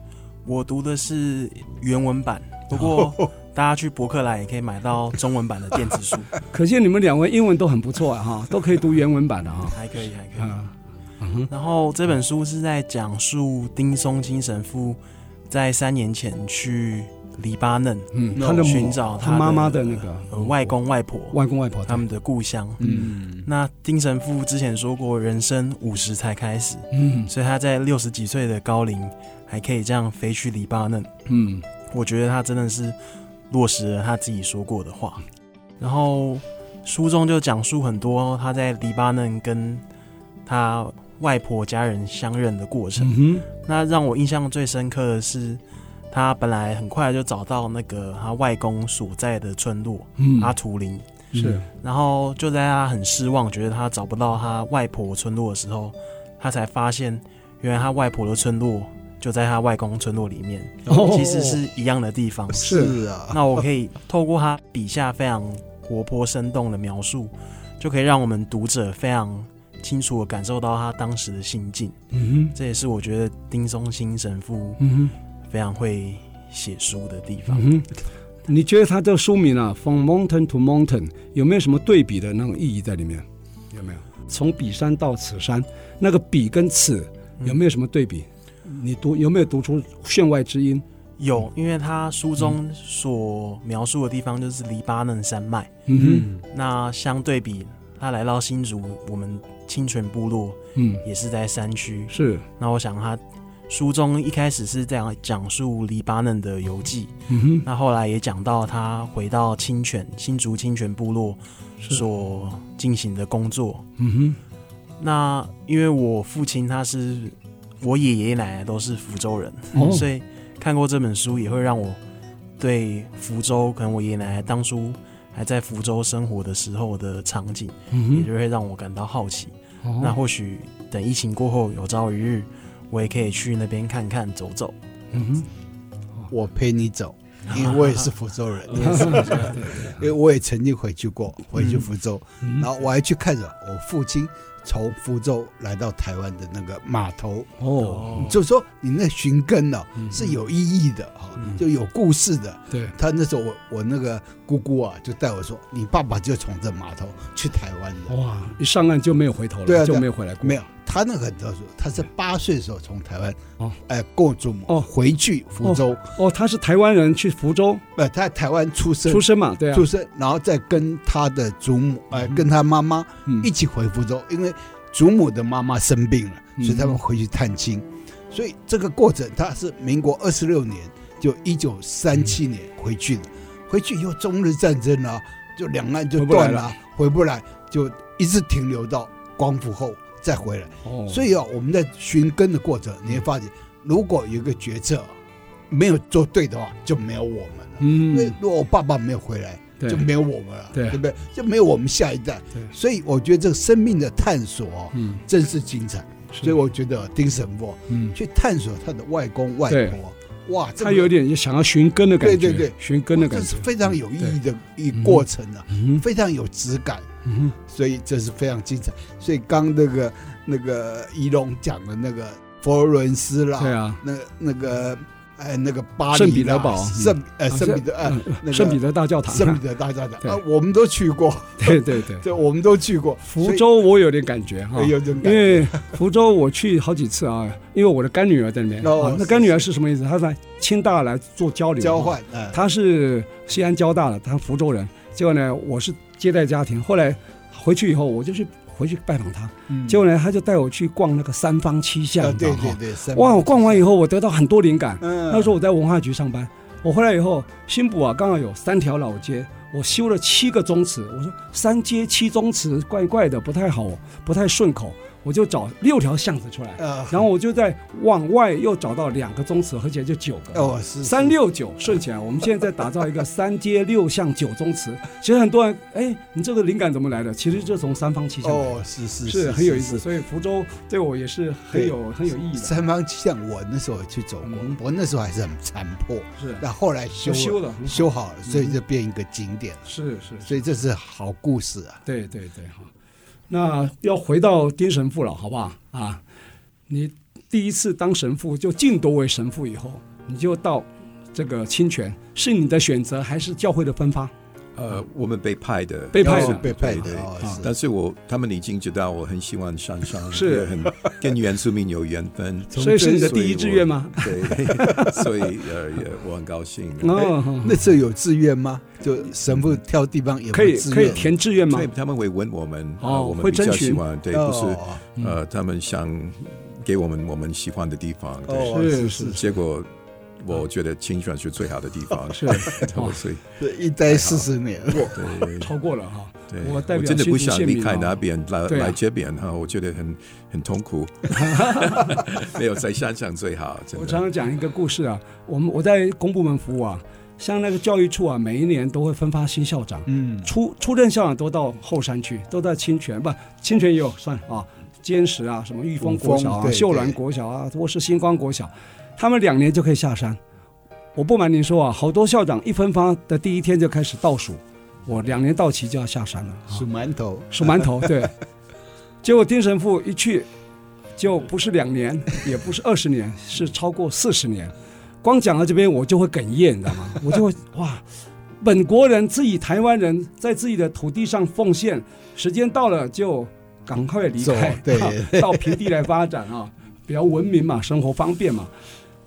Speaker 6: 我读的是原文版，不过大家去博客来也可以买到中文版的电子书。
Speaker 1: 可见你们两位英文都很不错啊，哈，都可以读原文版的哈。
Speaker 6: 还可以，还可以。嗯，然后这本书是在讲述丁松青神父在三年前去。黎巴嫩，
Speaker 1: 嗯，他的
Speaker 6: 寻找他
Speaker 1: 妈妈的那个
Speaker 6: 外公外婆，
Speaker 1: 外公外婆
Speaker 6: 他们的故乡。嗯，那丁神父之前说过，人生五十才开始，嗯，所以他在六十几岁的高龄还可以这样飞去黎巴嫩。嗯，我觉得他真的是落实了他自己说过的话。然后书中就讲述很多他在黎巴嫩跟他外婆家人相认的过程。嗯，那让我印象最深刻的是。他本来很快就找到那个他外公所在的村落，嗯、阿图林
Speaker 1: 是，
Speaker 6: 然后就在他很失望，觉得他找不到他外婆村落的时候，他才发现，原来他外婆的村落就在他外公村落里面，哦、其实是一样的地方。
Speaker 1: 是
Speaker 2: 啊，
Speaker 6: 那我可以透过他笔下非常活泼生动的描述，就可以让我们读者非常清楚地感受到他当时的心境。嗯哼，这也是我觉得丁松青神父，嗯哼。非常会写书的地方。
Speaker 1: 嗯，你觉得他这个书名啊，From Mountain to Mountain，有没有什么对比的那种意义在里面？有没有？从彼山到此山，那个彼跟此有没有什么对比？嗯、你读有没有读出弦外之音？
Speaker 6: 有，因为他书中所描述的地方就是黎巴嫩山脉。
Speaker 1: 嗯哼，
Speaker 6: 那相对比他来到新竹，我们清泉部落，嗯，也是在山区。
Speaker 1: 是，
Speaker 6: 那我想他。书中一开始是这样讲述黎巴嫩的
Speaker 1: 游记，
Speaker 6: 那后来也讲到他回到清泉新竹清泉部落所进行的工作，
Speaker 1: 嗯哼，
Speaker 6: 那因为我父亲他是我爷爷奶奶都是福州人，
Speaker 1: 哦，
Speaker 6: 所以看过这本书也会让我对福州可能我爷爷奶奶当初还在福州生活的时候的场景，
Speaker 1: 嗯，
Speaker 6: 也就会让我感到好奇。
Speaker 1: 哦，
Speaker 6: 那或许等疫情过后有朝一日。我也可以去那边看看走走，
Speaker 1: 嗯哼，
Speaker 2: 我陪你走，因为我也是福州人，因为我也曾经回去过，回去福州，然后我还去看着我父亲。从福州来到台湾的那个码头。
Speaker 1: 哦，
Speaker 2: 就是说你那寻根呢是有意义的哈，就有故事的。
Speaker 1: 对，
Speaker 2: 他那时候我我那个姑姑啊，就带我说，你爸爸就从这码头去台湾的。
Speaker 1: 哇，一上岸就没有回头了，对啊，就没有回来过。
Speaker 2: 没有，他那个很特殊，他是八岁的时候从台湾
Speaker 1: 哦，
Speaker 2: 哎，过祖母哦，回去福州。
Speaker 1: 哦，他是台湾人去福州，
Speaker 2: 呃，他在台湾出生。
Speaker 1: 出生嘛，对啊，
Speaker 2: 出生，然后再跟他的祖母哎，跟他妈妈一起回福州，因为。祖母的妈妈生病了，所以他们回去探亲。所以这个过程，他是民国二十六年，就一九三七年回去的。回去以后，中日战争啊，就两岸就断了，回不来，就一直停留到光复后再回来。所以啊，我们在寻根的过程，你会发现，如果有一个决策没有做对的话，就没有我们了。因为如果我爸爸没有回来。就没有我们了，对，对不对？就没有我们下一代。对，所以我觉得这个生命的探索，嗯，真是精彩。所以我觉得丁神父，嗯，去探索他的外公外婆，哇，
Speaker 1: 他有点想要寻根的感觉，对对对，寻根的感觉，
Speaker 2: 这是非常有意义的一过程啊，非常有质感。嗯，所以这是非常精彩。所以刚那个那个仪龙讲的那个佛罗伦斯啦，
Speaker 1: 对啊，
Speaker 2: 那那个。哎，那个巴黎
Speaker 1: 圣彼得堡，
Speaker 2: 圣呃圣彼得呃
Speaker 1: 圣彼得大教堂，
Speaker 2: 圣彼得大教堂。啊，我们都去过，
Speaker 1: 对对对，
Speaker 2: 这我们都去过。
Speaker 1: 福州我有点感觉哈，
Speaker 2: 有点感觉，
Speaker 1: 因为福州我去好几次啊，因为我的干女儿在那边。哦，那干女儿是什么意思？她在清大来做交流
Speaker 2: 交换，
Speaker 1: 她是西安交大的，她福州人。结果呢，我是接待家庭，后来回去以后，我就去。回去拜访他，结果呢，他就带我去逛那个三坊七巷，
Speaker 2: 对对对，
Speaker 1: 哇！我逛完以后，我得到很多灵感。那时候我在文化局上班，我回来以后，新埔啊，刚好有三条老街，我修了七个宗祠。我说三街七宗祠，怪怪的，不太好，不太顺口。我就找六条巷子出来，然后我就在往外又找到两个宗祠，合起来就九个。
Speaker 2: 哦，是
Speaker 1: 三六九顺起来。我们现在在打造一个三街六巷九宗祠。其实很多人，哎，你这个灵感怎么来的？其实就从三方七巷。
Speaker 2: 哦，是是
Speaker 1: 是很有意思。所以福州对我也是很有很有意义的。
Speaker 2: 三方七巷，我那时候去走过，我那时候还是很残破，
Speaker 1: 是。
Speaker 2: 那后来修
Speaker 1: 修了，
Speaker 2: 修好了，所以就变一个景点了。
Speaker 1: 是是，
Speaker 2: 所以这是好故事啊。
Speaker 1: 对对对，哈。那要回到丁神父了，好不好啊？你第一次当神父就晋铎为神父以后，你就到这个清泉，是你的选择还是教会的分发？
Speaker 3: 呃，我们被派的，
Speaker 1: 被派的，
Speaker 2: 被派的。
Speaker 3: 但是我他们已经知道我很喜欢山上，
Speaker 1: 是
Speaker 3: 很跟原住民有缘分，
Speaker 1: 所以是你的第一志愿吗？
Speaker 3: 对，所以呃，也我很高兴。
Speaker 1: 哦，
Speaker 2: 那时候有志愿吗？就神父挑地方也
Speaker 1: 可以可以填志愿吗？
Speaker 3: 对，他们会问我们，
Speaker 1: 哦，
Speaker 3: 我们比较喜欢，对，不是呃，他们想给我们我们喜欢的地方，
Speaker 1: 是是，
Speaker 3: 结果。我觉得清泉是最好的地方，
Speaker 1: 是，
Speaker 3: 所以。
Speaker 2: 一待四十年，
Speaker 3: 对，
Speaker 1: 超过了哈。
Speaker 3: 对，我真的不想离开那边来来这边哈，我觉得很很痛苦，没有在山上最好。
Speaker 1: 我常常讲一个故事啊，我们我在公部门服务啊，像那个教育处啊，每一年都会分发新校长，嗯，初初任校长都到后山去，都在清泉，不，清泉也有算啊，坚石啊，什么玉峰国小啊，秀兰国小啊，或是星光国小。他们两年就可以下山，我不瞒您说啊，好多校长一分发的第一天就开始倒数，我两年到期就要下山了。
Speaker 2: 数馒头，
Speaker 1: 数馒头，对。结果丁神父一去，就不是两年，也不是二十年，是超过四十年。光讲到这边，我就会哽咽，你知道吗？我就会哇，本国人自己台湾人在自己的土地上奉献，时间到了就赶快离开，
Speaker 2: 对，
Speaker 1: 到平地来发展啊，比较文明嘛，生活方便嘛。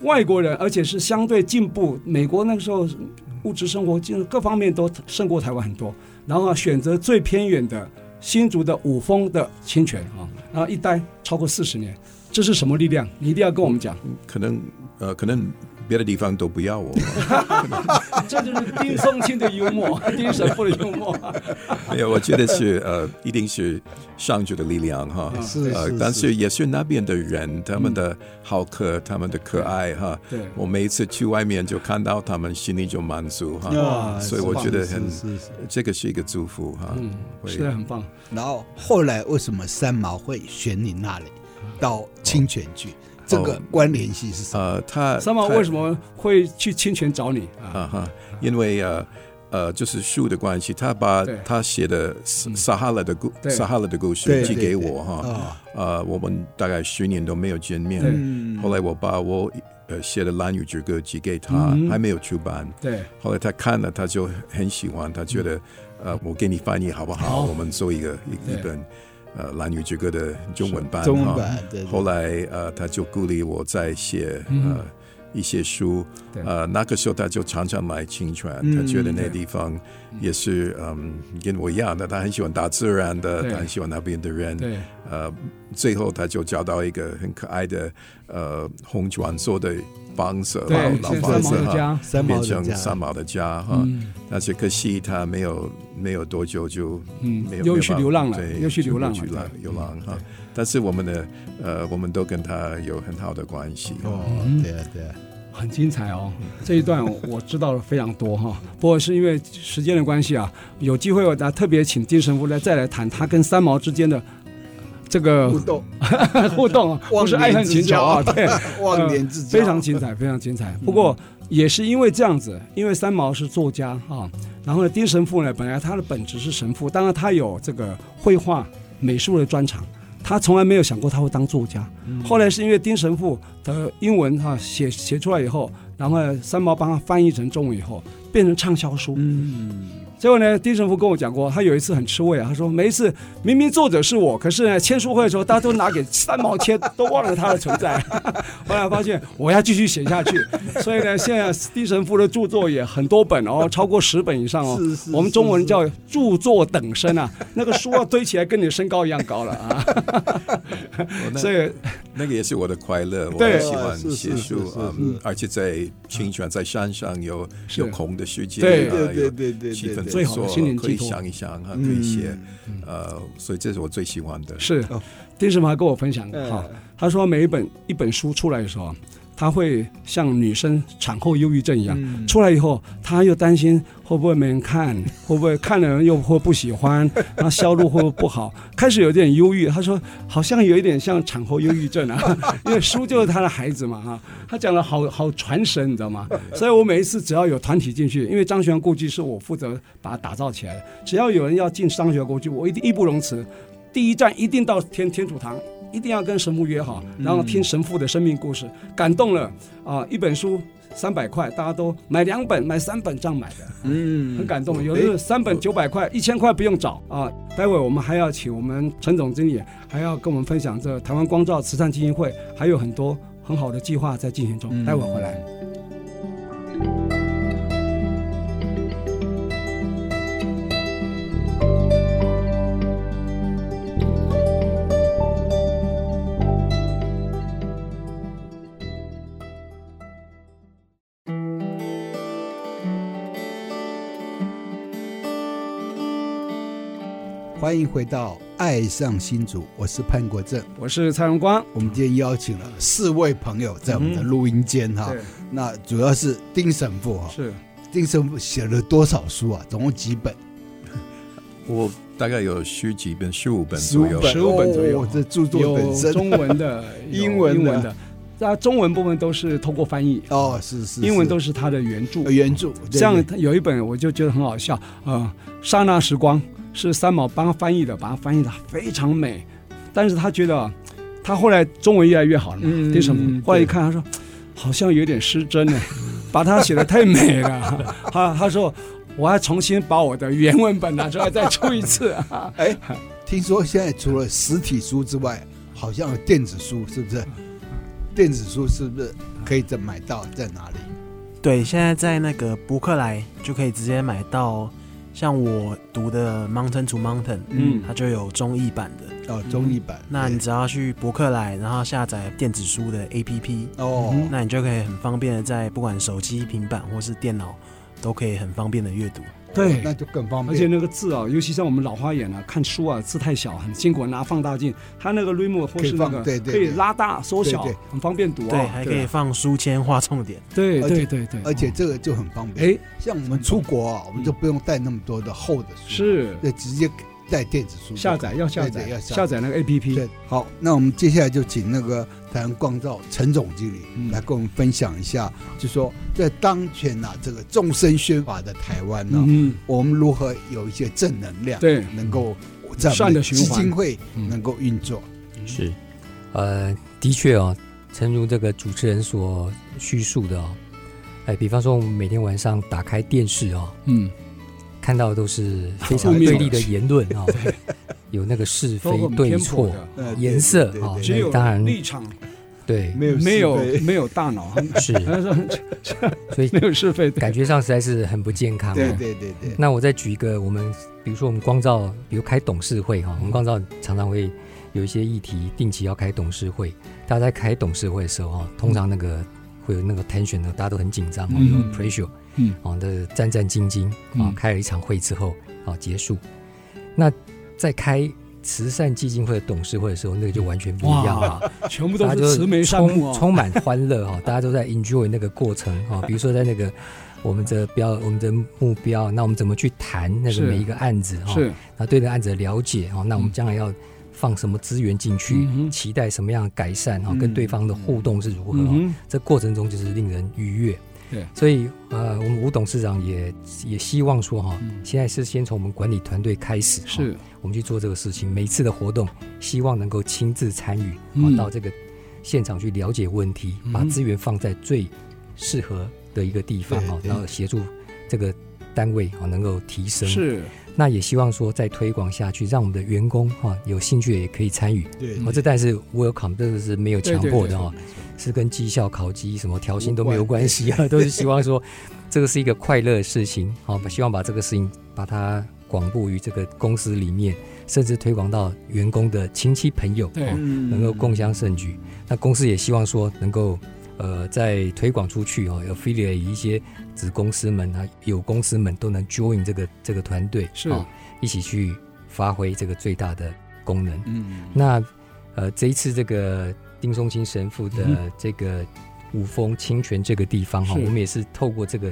Speaker 1: 外国人，而且是相对进步，美国那个时候物质生活就各方面都胜过台湾很多。然后啊，选择最偏远的新竹的五峰的清泉啊，然后一待超过四十年，这是什么力量？你一定要跟我们讲。
Speaker 3: 可能呃，可能。别的地方都不要我，
Speaker 1: 这就是丁松青的幽默，丁神父的幽默。
Speaker 3: 没有，我觉得是呃，一定是上主的力量哈。
Speaker 2: 是是，
Speaker 3: 但是也是那边的人，他们的好客，他们的可爱哈。
Speaker 1: 对，
Speaker 3: 我每一次去外面就看到他们，心里就满足哈。所以我觉得很，这个是一个祝福哈。
Speaker 1: 嗯，是很棒。
Speaker 2: 然后后来为什么三毛会选你那里到清泉去？这个关联性是什么？
Speaker 3: 呃，他
Speaker 1: 三毛为什么会去侵权找你
Speaker 3: 啊？哈，因为呃呃，就是书的关系，他把他写的撒哈拉的故撒哈拉的故事寄给我哈。呃，我们大概十年都没有见面。后来我把我呃写的《蓝雨之歌》寄给他，还没有出版。
Speaker 1: 对。
Speaker 3: 后来他看了，他就很喜欢，他觉得呃，我给你翻译好不好？我们做一个一一本。呃，《蓝女之歌》的中文版，
Speaker 2: 中文版。
Speaker 3: 后来呃，他就鼓励我再写呃一些书。呃，那个时候他就常常来清泉，他觉得那地方也是嗯跟我一样的，他很喜欢大自然的，他很喜欢那边的人。对呃，最后他就找到一个很可爱的呃红砖做的房子，老帮手哈，变成三毛的家哈。但是可惜他没有。没有多久就嗯，没有
Speaker 1: 又去流浪了，
Speaker 3: 对，
Speaker 1: 又去流浪
Speaker 3: 去了，流浪哈。但是我们的呃，我们都跟他有很好的关系
Speaker 2: 哦，对啊，对啊，
Speaker 1: 很精彩哦。这一段我知道了非常多哈。不过是因为时间的关系啊，有机会我再特别请丁神父来再来谈他跟三毛之间的这个
Speaker 2: 互动
Speaker 1: 互动，不是爱恨情仇啊，对，
Speaker 2: 忘年之交，
Speaker 1: 非常精彩，非常精彩。不过也是因为这样子，因为三毛是作家啊。然后呢，丁神父呢，本来他的本职是神父，当然他有这个绘画、美术的专长，他从来没有想过他会当作家。嗯、后来是因为丁神父的英文哈写写出来以后，然后三毛帮他翻译成中文以后，变成畅销书。嗯。结果呢，丁神父跟我讲过，他有一次很吃味啊。他说，每一次明明作者是我，可是呢，签书会的时候，大家都拿给三毛签，都忘了他的存在。后来发现我要继续写下去，所以呢，现在丁神父的著作也很多本哦，超过十本以上哦。是是我们中文叫著作等身啊，那个书要堆起来跟你的身高一样高了啊。所以
Speaker 3: 那个也是我的快乐，我很喜欢写书啊，而且在清泉在山上有有空的时间，
Speaker 1: 对
Speaker 2: 对对对
Speaker 3: 气氛。
Speaker 1: 最好的心灵寄托，
Speaker 3: 可以想一想啊，可以写，呃，所以这是我最喜欢的。
Speaker 1: 是，丁师傅还跟我分享哈，他说每一本一本书出来的时候。他会像女生产后忧郁症一样，嗯、出来以后，他又担心会不会没人看，会不会看了人又会不喜欢，然后销路会不会不好，开始有点忧郁。他说好像有一点像产后忧郁症啊，因为书就是他的孩子嘛哈。他讲的好好传神，你知道吗？所以我每一次只要有团体进去，因为张学良故居是我负责把它打造起来的，只要有人要进张学良故居，我一定义不容辞，第一站一定到天天主堂。一定要跟神父约好，然后听神父的生命故事，嗯、感动了啊！一本书三百块，大家都买两本、买三本这样买的，嗯，很感动。有的是三本九百块、一千块不用找啊！待会我们还要请我们陈总经理，还要跟我们分享这台湾光照慈善基金会还有很多很好的计划在进行中。嗯、待会回来。
Speaker 2: 欢迎回到《爱上新竹》，我是潘国正，
Speaker 1: 我是蔡荣光。
Speaker 2: 我们今天邀请了四位朋友在我们的录音间哈。那主要是丁神父哈，
Speaker 1: 是
Speaker 2: 丁神父写了多少书啊？总共几本？
Speaker 3: 我大概有十几本，十五本左右，
Speaker 1: 十五本左右。
Speaker 2: 这著作本身
Speaker 1: 有中 文的、英文的，那中文部分都是通过翻译
Speaker 2: 哦，是是，
Speaker 1: 英文都是他的原著，
Speaker 2: 原著。
Speaker 1: 像有一本我就觉得很好笑啊，《刹那时光》。是三毛帮他翻译的，把它翻译的非常美，但是他觉得，他后来中文越来越好了嘛，丁神父后来一看，他说好像有点失真呢，把它写的太美了，他他说我要重新把我的原文本拿出来再出一次啊！
Speaker 2: 哎，听说现在除了实体书之外，好像有电子书，是不是？电子书是不是可以再买到？在哪里？
Speaker 6: 对，现在在那个博客来就可以直接买到。像我读的《Mountain to Mountain》，嗯，它就有中译版的。
Speaker 2: 哦，中译版。
Speaker 6: 那你只要去博客来，然后下载电子书的 APP 哦，那你就可以很方便的在不管手机、平板或是电脑，都可以很方便的阅读。
Speaker 1: 对，
Speaker 2: 那就更方便。
Speaker 1: 而且那个字啊，尤其像我们老花眼啊，看书啊，字太小，很辛苦拿放大镜。它那个 remote 或是那个
Speaker 2: 对对，
Speaker 1: 可以拉大缩小，很方便读啊。
Speaker 6: 对，还可以放书签、画重点。
Speaker 1: 对对对对，
Speaker 2: 而且这个就很方便。哎，像我们出国啊，我们就不用带那么多的厚的书，
Speaker 1: 是，
Speaker 2: 对，直接。带电子书
Speaker 1: 下载要下载要下载那个 A P P。
Speaker 2: 对，好，那我们接下来就请那个台湾光照陈总经理来跟我们分享一下，就说在当前呐这个众生喧哗的台湾呢，嗯，我们如何有一些正能量，
Speaker 1: 对，
Speaker 2: 能够在我们的基金会能够运作。
Speaker 4: 是，呃，的确哦，诚如这个主持人所叙述的哦，哎，比方说我们每天晚上打开电视哦，嗯。看到的都是非常对立的言论 啊，有那个是非对错、颜色啊，
Speaker 1: 只有
Speaker 4: 当然
Speaker 1: 立场，
Speaker 4: 对，
Speaker 1: 没有没有没有大脑，
Speaker 4: 是，所以
Speaker 1: 没有是非，
Speaker 4: 感觉上实在是很不健康。
Speaker 2: 对对对对。
Speaker 4: 那我再举一个，我们比如说我们光照，比如开董事会哈，我们光照常常会有一些议题，定期要开董事会。大家在开董事会的时候哈，通常那个会有那个 tension 呢，大家都很紧张，有 pressure。嗯，好的，战战兢兢啊，开了一场会之后啊，结束。那在开慈善基金会的董事会的时候，那个就完全不一样啊，
Speaker 1: 全部都是慈眉善目，
Speaker 4: 充满欢乐哈，大家都在 enjoy 那个过程啊。比如说在那个我们的标，我们的目标，那我们怎么去谈那个每一个案子哈？是，那对那个案子的了解哈，那我们将来要放什么资源进去，期待什么样的改善哈？跟对方的互动是如何？这过程中就是令人愉悦。对，所以呃，我们吴董事长也也希望说哈，现在是先从我们管理团队开始，是。我们去做这个事情。每次的活动，希望能够亲自参与，啊，到这个现场去了解问题，把资源放在最适合的一个地方啊，然后协助这个单位啊能够提升。是，那也希望说再推广下去，让我们的员工哈有兴趣也可以参与。对，我这但是 welcome，这个是没有强迫的哈。是跟绩效考绩什么调薪都没有关系啊，都是希望说这个是一个快乐的事情，好，希望把这个事情把它广布于这个公司里面，甚至推广到员工的亲戚朋友，对，能够共襄盛举。那公司也希望说能够呃在推广出去哦，affiliate 一些子公司们啊，有公司们都能 join 这个这个团队，是。啊，一起去发挥这个最大的功能。嗯，那呃这一次这个。丁松青神父的这个五峰清泉这个地方哈，我们也是透过这个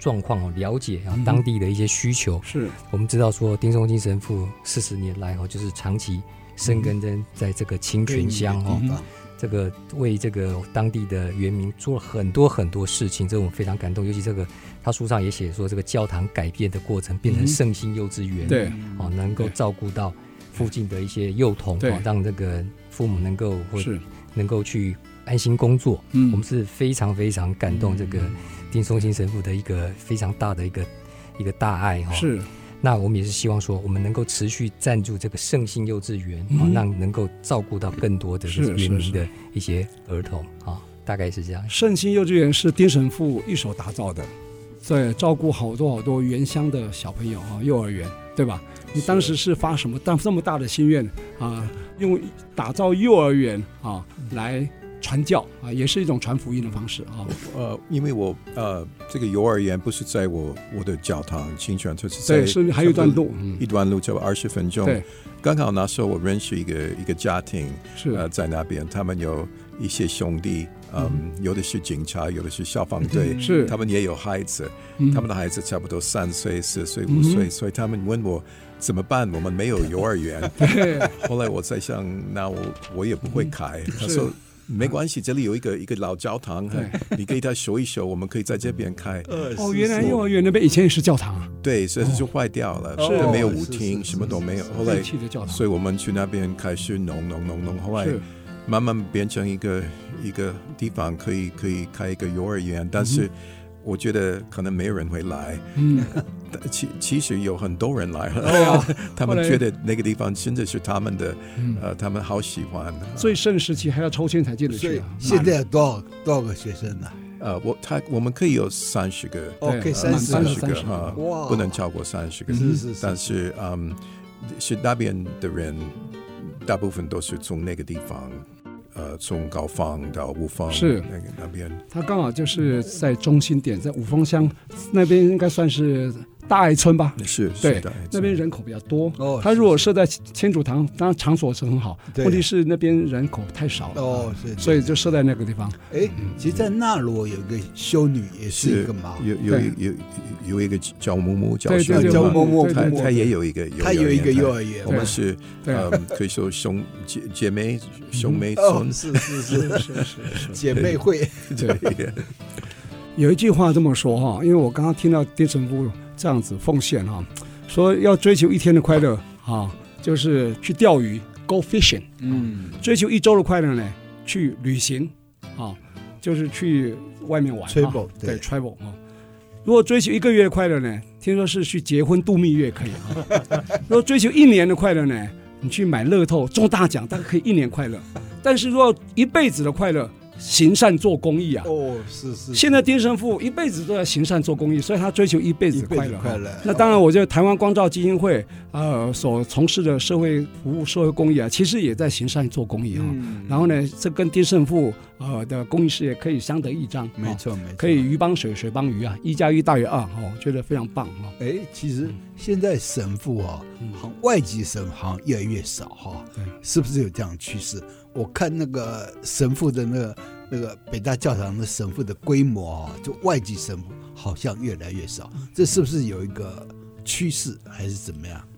Speaker 4: 状况哦，了解啊当地的一些需求。是。我们知道说，丁松青神父四十年来哈，就是长期生根在在这个清泉乡哦，这个为这个当地的原民做了很多很多事情，这我们非常感动。尤其这个他书上也写说，这个教堂改变的过程变成圣心幼稚园，对，哦，能够照顾到附近的一些幼童，哦，让这个。父母能够或能够去安心工作，嗯，我们是非常非常感动这个丁松青神父的一个非常大的一个一个大爱哈。是，那我们也是希望说，我们能够持续赞助这个圣心幼稚园啊，让能够照顾到更多的原民的一些儿童啊，大概是这样。
Speaker 1: 圣心幼稚园是丁神父一手打造的，在照顾好多好多原乡的小朋友啊，幼儿园对吧？你当时是发什么当这么大的心愿啊？用打造幼儿园啊来传教啊，也是一种传福音的方式啊。
Speaker 3: 呃，因为我呃这个幼儿园不是在我我的教堂清泉，就是在对，
Speaker 1: 是还有一段路，
Speaker 3: 一段路就二十分钟。对，刚好那时候我认识一个一个家庭，是呃在那边，他们有一些兄弟，嗯，有的是警察，有的是消防队，是他们也有孩子，他们的孩子差不多三岁、四岁、五岁，所以他们问我。怎么办？我们没有幼儿园。后来我在想，那我我也不会开。嗯、他说没关系，这里有一个一个老教堂，对 你给他修一修，我们可以在这边开。
Speaker 1: 哦，原来幼儿园那边以前也是教堂啊。
Speaker 3: 对，所以就坏掉了，没有舞厅，什么都没有。后来，所以我们去那边开始弄弄弄弄，后来慢慢变成一个一个地方，可以可以开一个幼儿园，但是。我觉得可能没有人会来。嗯，其其实有很多人来了，他们觉得那个地方真的是他们的，呃，他们好喜欢。
Speaker 1: 最盛时期还要抽签才进得去。
Speaker 2: 现在有多少多少个学生呢？
Speaker 3: 呃，我他我们可以有三十个，
Speaker 2: 可以三十
Speaker 3: 个哈，不能超过三十个。
Speaker 2: 是是，
Speaker 3: 但是嗯，是那边的人大部分都是从那个地方。呃，从高方到五峰
Speaker 1: 是
Speaker 3: 那个那边，
Speaker 1: 他刚好就是在中心点，在五峰乡那边，应该算是。大爱村吧，
Speaker 3: 是，
Speaker 1: 对，那边人口比较多。哦，他如果设在千主堂，当然场所是很好。问题是那边人口太少了。哦，是，所以就设在那个地方。
Speaker 2: 哎，其实，在那罗有一个修女，也是一个嘛，
Speaker 3: 有有有有一个叫木木教学，
Speaker 2: 叫木木，
Speaker 3: 他他也有一个，
Speaker 2: 他有一个幼儿园。
Speaker 3: 我们是呃，可以说兄姐姐妹兄妹
Speaker 2: 村，是是是 是是姐妹会。
Speaker 3: 对，
Speaker 1: 有一句话这么说哈，因为我刚刚听到丁神父。这样子奉献哈，说要追求一天的快乐啊，就是去钓鱼，go fishing。嗯，追求一周的快乐呢，去旅行啊，就是去外面玩。
Speaker 2: travel
Speaker 1: 对 travel 啊。如果追求一个月的快乐呢，听说是去结婚度蜜月可以啊。如果追求一年的快乐呢，你去买乐透中大奖，大概可以一年快乐。但是如果一辈子的快乐。行善做公益啊！
Speaker 2: 哦，是是。
Speaker 1: 现在丁神父一辈子都在行善做公益，所以他追求一辈子快乐。快乐。那当然，我觉得台湾光照基金会呃所从事的社会服务、社会公益啊，其实也在行善做公益啊。然后呢，这跟丁神父呃的公益事业可以相得益彰。
Speaker 2: 没错没错。
Speaker 1: 可以鱼帮水，水帮鱼啊，一加一大于二哦，我觉得非常棒哦。
Speaker 2: 哎，其实现在神父啊，好外籍神好像越来越少哈。对。是不是有这样的趋势？我看那个神父的那个那个北大教堂的神父的规模啊，就外籍神父好像越来越少，这是不是有一个趋势还是怎么样？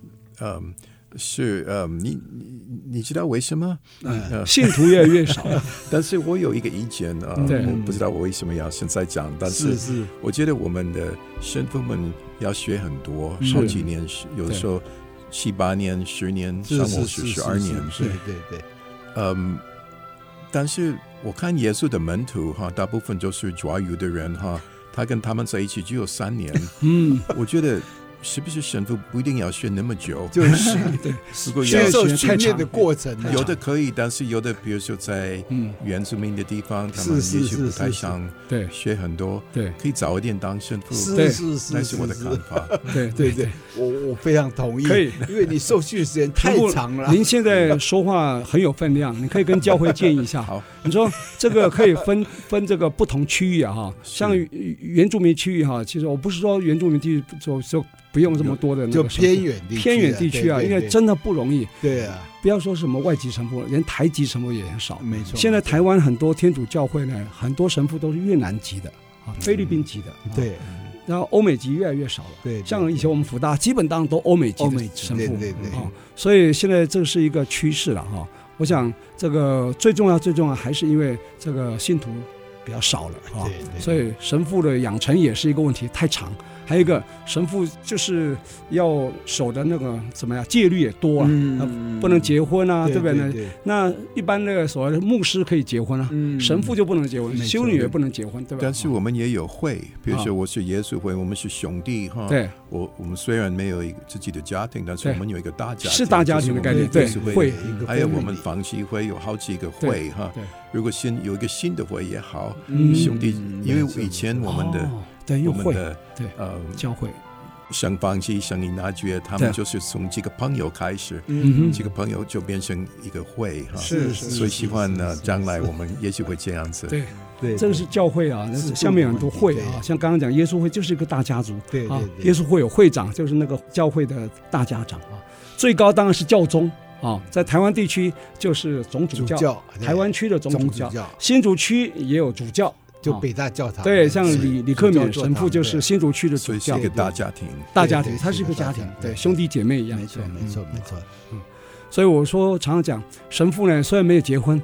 Speaker 3: 嗯，是呃，你你你知道为什么？
Speaker 1: 嗯，信徒越来越少。
Speaker 3: 但是我有一个意见啊，我不知道我为什么要现在讲，但是是我觉得我们的神父们要学很多，好几年，有的时候七八年、十年、三五十、十二年，
Speaker 2: 对对对。
Speaker 3: 嗯，但是我看耶稣的门徒哈，大部分就是抓鱼的人哈，他跟他们在一起只有三年。嗯，我觉得。是不是神父不一定要学那么久？
Speaker 2: 就是 对，
Speaker 3: 如果
Speaker 2: 接受训练的过程，
Speaker 3: 有的可以，但是有的，比如说在原住民的地方，他们也许不太想对。学很多，对，可以早一点当神父，
Speaker 2: 是是是，
Speaker 3: 那是我的看法。
Speaker 1: 对对对，
Speaker 2: 我我非常同意，
Speaker 1: 可以，
Speaker 2: 因为你受训的时间太长了。
Speaker 1: 您现在说话很有分量，你可以跟教会建议一下。好，你说这个可以分分这个不同区域啊，哈，像原住民区域哈，其实我不是说原住民地区就就。不用这么多的那个，
Speaker 2: 就偏远地区，
Speaker 1: 偏远地区啊，因为真的不容易。
Speaker 2: 对啊，
Speaker 1: 不要说什么外籍神父，连台籍神父也很少。
Speaker 2: 没错。
Speaker 1: 现在台湾很多天主教会呢，很多神父都是越南籍的啊，菲律宾籍的。
Speaker 2: 对。
Speaker 1: 然后欧美籍越来越少了。对。像以前我们福大基本当都欧美籍的神父。对对对。啊，所以现在这是一个趋势了哈。我想这个最重要最重要还是因为这个信徒比较少了啊，所以神父的养成也是一个问题，太长。还有一个神父就是要守的那个怎么样戒律也多啊，不能结婚啊，对不对？那一般那个所谓的牧师可以结婚啊，神父就不能结婚，修女也不能结婚，对吧？
Speaker 3: 但是我们也有会，比如说我是耶稣会，我们是兄弟哈。对，我我们虽然没有一个自己的家庭，但是我们有一个大家庭，
Speaker 1: 是大家庭的概念。对，会，
Speaker 3: 还有我们房溪会有好几个会哈。如果新有一个新的会也好，兄弟，因为以前我们的。
Speaker 1: 对，又会对呃教会，
Speaker 3: 圣方济、圣依纳爵，他们就是从几个朋友开始，嗯，几个朋友就变成一个会哈，是是，所以希望呢，将来我们也许会这样子。
Speaker 1: 对。对，这个是教会啊，下面有很多会啊，像刚刚讲耶稣会就是一个大家族，对啊，耶稣会有会长，就是那个教会的大家长啊，最高当然是教宗啊，在台湾地区就是总主教，台湾区的总主教，新竹区也有主教。
Speaker 2: 就北大教堂，
Speaker 1: 对，像李李克勉神父就是新竹区的主教，
Speaker 3: 一个大家庭，
Speaker 1: 大家庭，他是一个家庭，对，兄弟姐妹一样，
Speaker 2: 没错，没错，没错，
Speaker 1: 嗯，所以我说常常讲，神父呢，虽然没有结婚，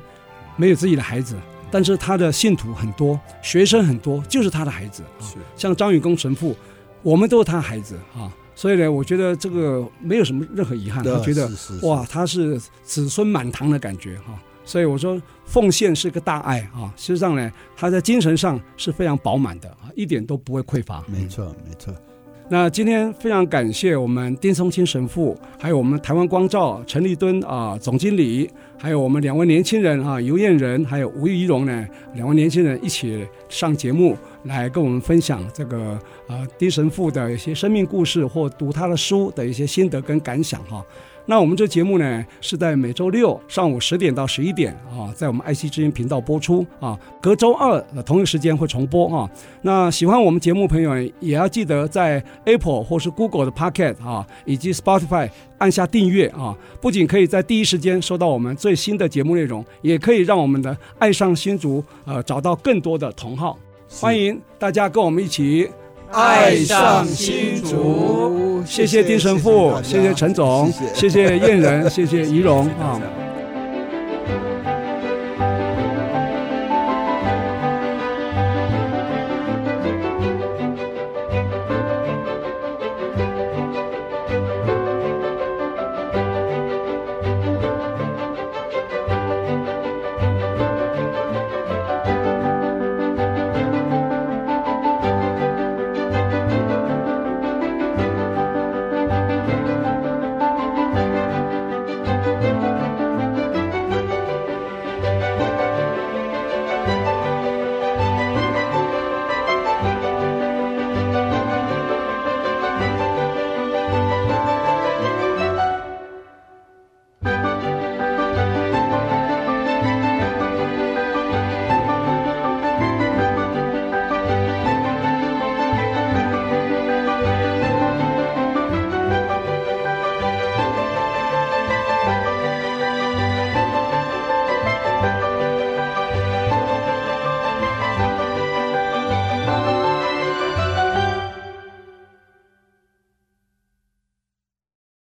Speaker 1: 没有自己的孩子，但是他的信徒很多，学生很多，就是他的孩子，是，像张宇公神父，我们都是他的孩子啊，所以呢，我觉得这个没有什么任何遗憾，他觉得哇，他是子孙满堂的感觉哈。所以我说奉献是个大爱啊。实际上呢，他在精神上是非常饱满的啊，一点都不会匮乏。
Speaker 2: 没错，没错。
Speaker 1: 那今天非常感谢我们丁松青神父，还有我们台湾光照陈立敦啊总经理，还有我们两位年轻人啊尤燕仁还有吴怡荣呢，两位年轻人一起上节目来跟我们分享这个啊丁神父的一些生命故事或读他的书的一些心得跟感想哈。那我们这节目呢，是在每周六上午十点到十一点啊，在我们爱惜之音频道播出啊，隔周二的同一时间会重播啊。那喜欢我们节目朋友也要记得在 Apple 或是 Google 的 Pocket 啊，以及 Spotify 按下订阅啊，不仅可以在第一时间收到我们最新的节目内容，也可以让我们的爱上新竹呃找到更多的同好。欢迎大家跟我们一起。
Speaker 2: 爱上新竹，
Speaker 1: 谢谢丁神父，谢谢陈总，谢谢。燕人，谢谢怡蓉啊。